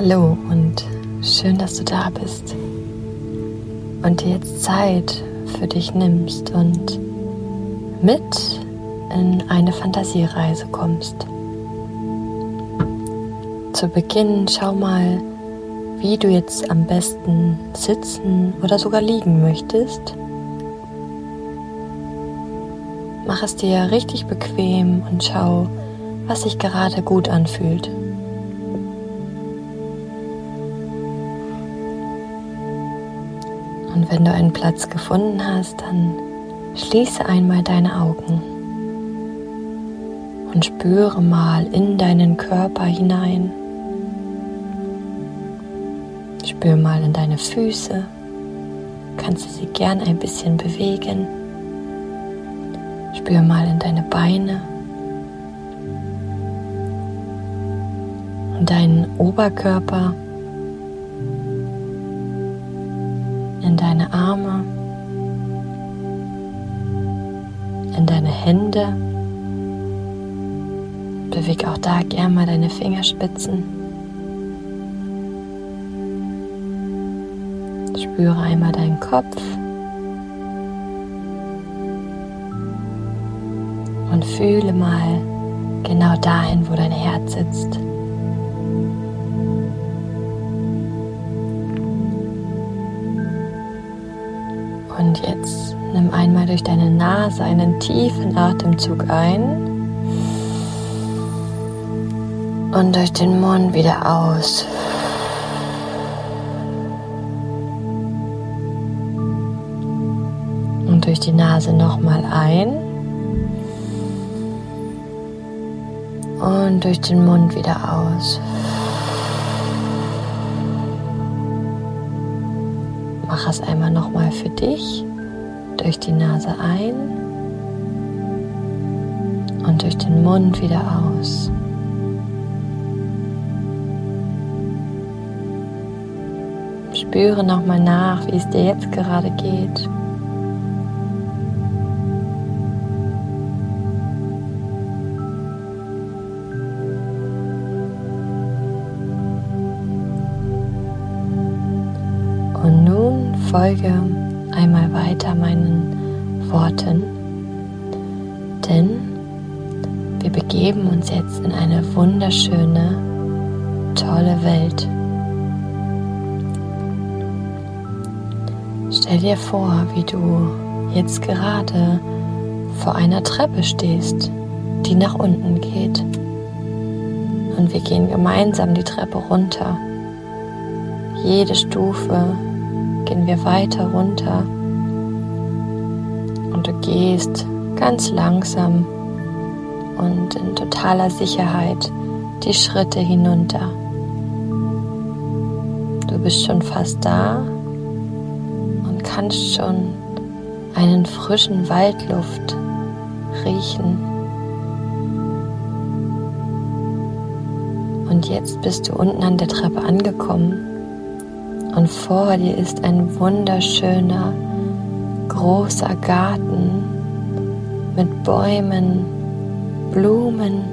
Hallo und schön, dass du da bist und dir jetzt Zeit für dich nimmst und mit in eine Fantasiereise kommst. Zu Beginn schau mal, wie du jetzt am besten sitzen oder sogar liegen möchtest. Mach es dir richtig bequem und schau, was sich gerade gut anfühlt. Und wenn du einen Platz gefunden hast, dann schließe einmal deine Augen und spüre mal in deinen Körper hinein. Spür mal in deine Füße. Kannst du sie gern ein bisschen bewegen. Spür mal in deine Beine. Und deinen Oberkörper. Deine Arme. In deine Hände. Beweg auch da gern mal deine Fingerspitzen. Spüre einmal deinen Kopf und fühle mal genau dahin, wo dein Herz sitzt. Nimm einmal durch deine Nase einen tiefen Atemzug ein und durch den Mund wieder aus. durch die Nase nochmal ein und durch den Mund wieder aus. Mach es einmal nochmal für dich. Durch die Nase ein und durch den Mund wieder aus. Spüre nochmal nach, wie es dir jetzt gerade geht. folge einmal weiter meinen Worten, denn wir begeben uns jetzt in eine wunderschöne, tolle Welt. Stell dir vor, wie du jetzt gerade vor einer Treppe stehst, die nach unten geht. Und wir gehen gemeinsam die Treppe runter. Jede Stufe gehen wir weiter runter und du gehst ganz langsam und in totaler Sicherheit die Schritte hinunter. Du bist schon fast da und kannst schon einen frischen Waldluft riechen. Und jetzt bist du unten an der Treppe angekommen und vor dir ist ein wunderschöner, großer Garten mit Bäumen, Blumen,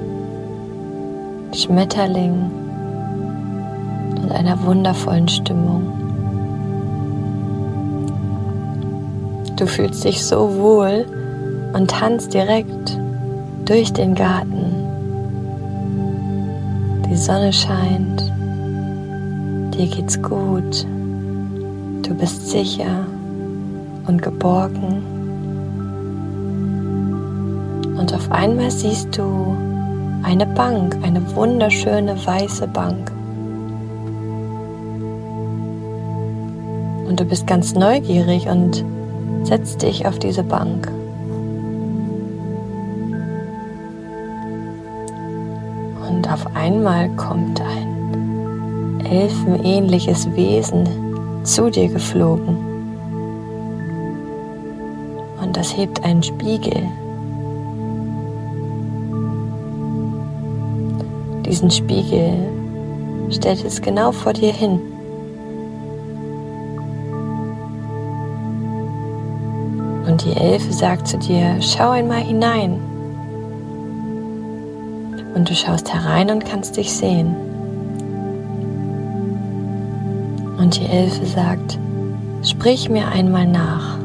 Schmetterlingen und einer wundervollen Stimmung. Du fühlst dich so wohl und tanzt direkt durch den Garten. Die Sonne scheint, dir geht's gut. Du bist sicher und geborgen. Und auf einmal siehst du eine Bank, eine wunderschöne weiße Bank. Und du bist ganz neugierig und setzt dich auf diese Bank. Und auf einmal kommt ein elfenähnliches Wesen zu dir geflogen. Das hebt einen Spiegel. Diesen Spiegel stellt es genau vor dir hin. Und die Elfe sagt zu dir, schau einmal hinein. Und du schaust herein und kannst dich sehen. Und die Elfe sagt, sprich mir einmal nach.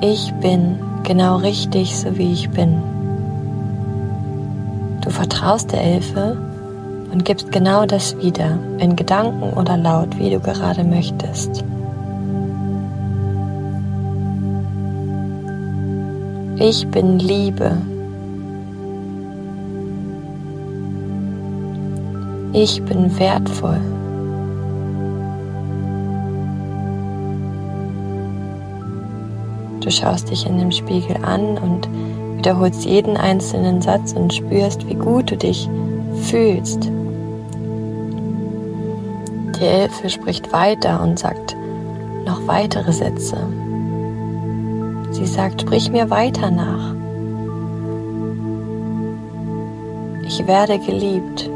Ich bin genau richtig, so wie ich bin. Du vertraust der Elfe und gibst genau das wieder, in Gedanken oder laut, wie du gerade möchtest. Ich bin Liebe. Ich bin wertvoll. Du schaust dich in dem Spiegel an und wiederholst jeden einzelnen Satz und spürst, wie gut du dich fühlst. Die Elfe spricht weiter und sagt noch weitere Sätze. Sie sagt, sprich mir weiter nach. Ich werde geliebt,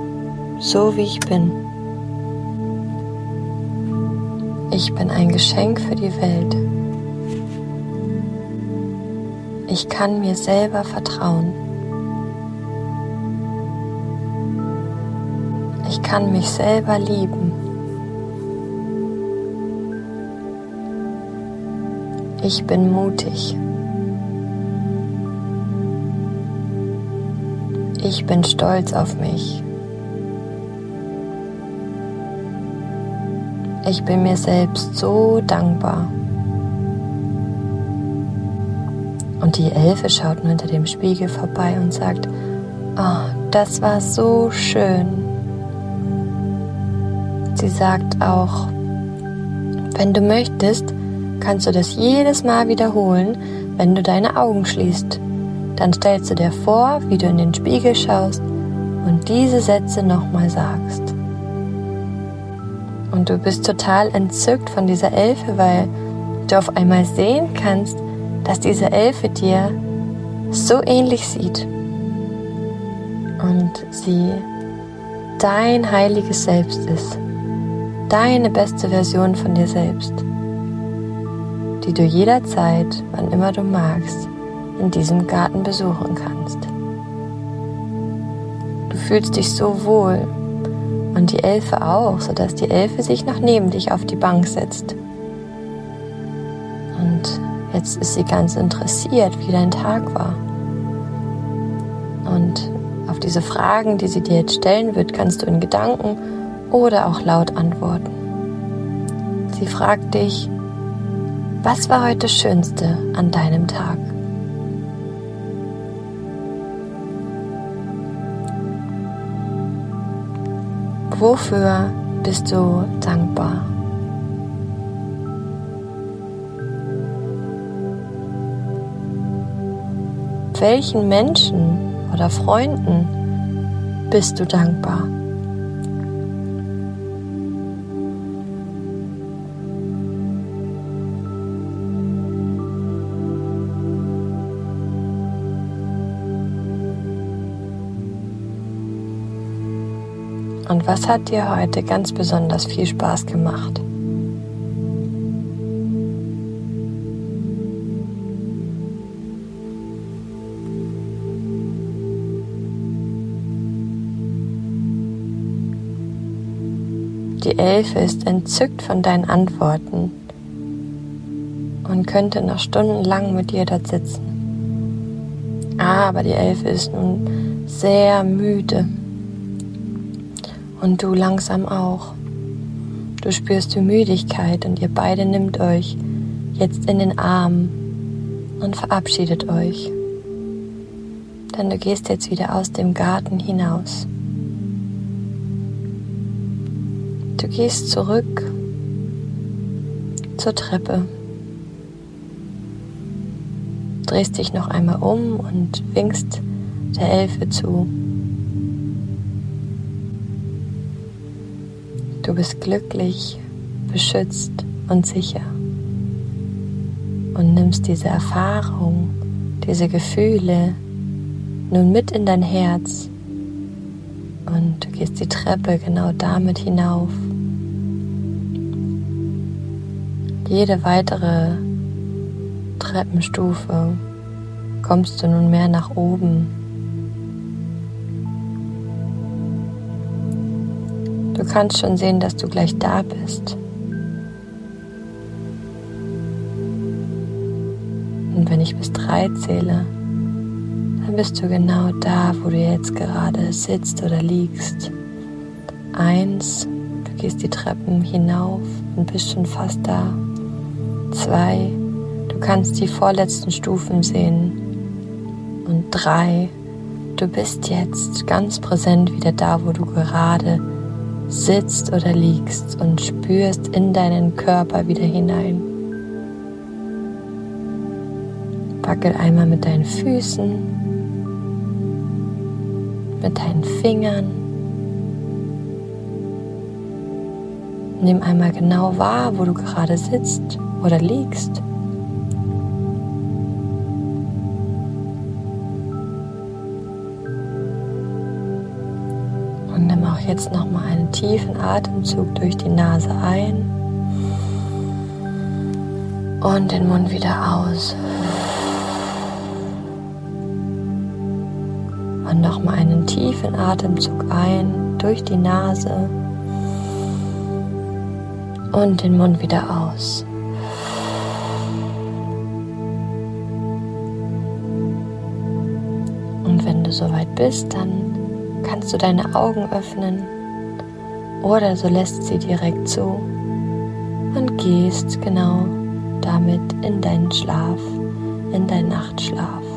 so wie ich bin. Ich bin ein Geschenk für die Welt. Ich kann mir selber vertrauen. Ich kann mich selber lieben. Ich bin mutig. Ich bin stolz auf mich. Ich bin mir selbst so dankbar. Und die Elfe schaut nur hinter dem Spiegel vorbei und sagt, oh, das war so schön. Sie sagt auch, wenn du möchtest, kannst du das jedes Mal wiederholen, wenn du deine Augen schließt. Dann stellst du dir vor, wie du in den Spiegel schaust und diese Sätze nochmal sagst. Und du bist total entzückt von dieser Elfe, weil du auf einmal sehen kannst, dass diese Elfe dir so ähnlich sieht und sie dein heiliges Selbst ist, deine beste Version von dir selbst die du jederzeit, wann immer du magst, in diesem Garten besuchen kannst. Du fühlst dich so wohl und die Elfe auch, sodass die Elfe sich noch neben dich auf die Bank setzt. Und jetzt ist sie ganz interessiert, wie dein Tag war. Und auf diese Fragen, die sie dir jetzt stellen wird, kannst du in Gedanken oder auch laut antworten. Sie fragt dich, was war heute das Schönste an deinem Tag? Wofür bist du dankbar? Welchen Menschen oder Freunden bist du dankbar? Und was hat dir heute ganz besonders viel Spaß gemacht? Die Elfe ist entzückt von deinen Antworten und könnte noch stundenlang mit dir dort sitzen. Aber die Elfe ist nun sehr müde und du langsam auch. Du spürst die Müdigkeit und ihr beide nimmt euch jetzt in den Arm und verabschiedet euch. Denn du gehst jetzt wieder aus dem Garten hinaus. Du gehst zurück zur Treppe, drehst dich noch einmal um und winkst der Elfe zu. Du bist glücklich, beschützt und sicher. Und nimmst diese Erfahrung, diese Gefühle nun mit in dein Herz und du gehst die Treppe genau damit hinauf. Jede weitere Treppenstufe kommst du nun mehr nach oben Du kannst schon sehen, dass du gleich da bist. Und wenn ich bis drei zähle, dann bist du genau da, wo du jetzt gerade sitzt oder liegst. Eins, du gehst die Treppen hinauf und bist schon fast da. Zwei, du kannst die vorletzten Stufen sehen. Und drei, du bist jetzt ganz präsent wieder da, wo du gerade sitzt oder liegst und spürst in deinen Körper wieder hinein. Wackel einmal mit deinen Füßen, mit deinen Fingern. Nimm einmal genau wahr, wo du gerade sitzt oder liegst. Und nimm auch jetzt noch mal einen tiefen Atemzug durch die Nase ein und den Mund wieder aus. Und noch mal einen tiefen Atemzug ein durch die Nase und den Mund wieder aus. Du soweit bist, dann kannst du deine Augen öffnen oder so lässt sie direkt zu und gehst genau damit in deinen Schlaf, in deinen Nachtschlaf.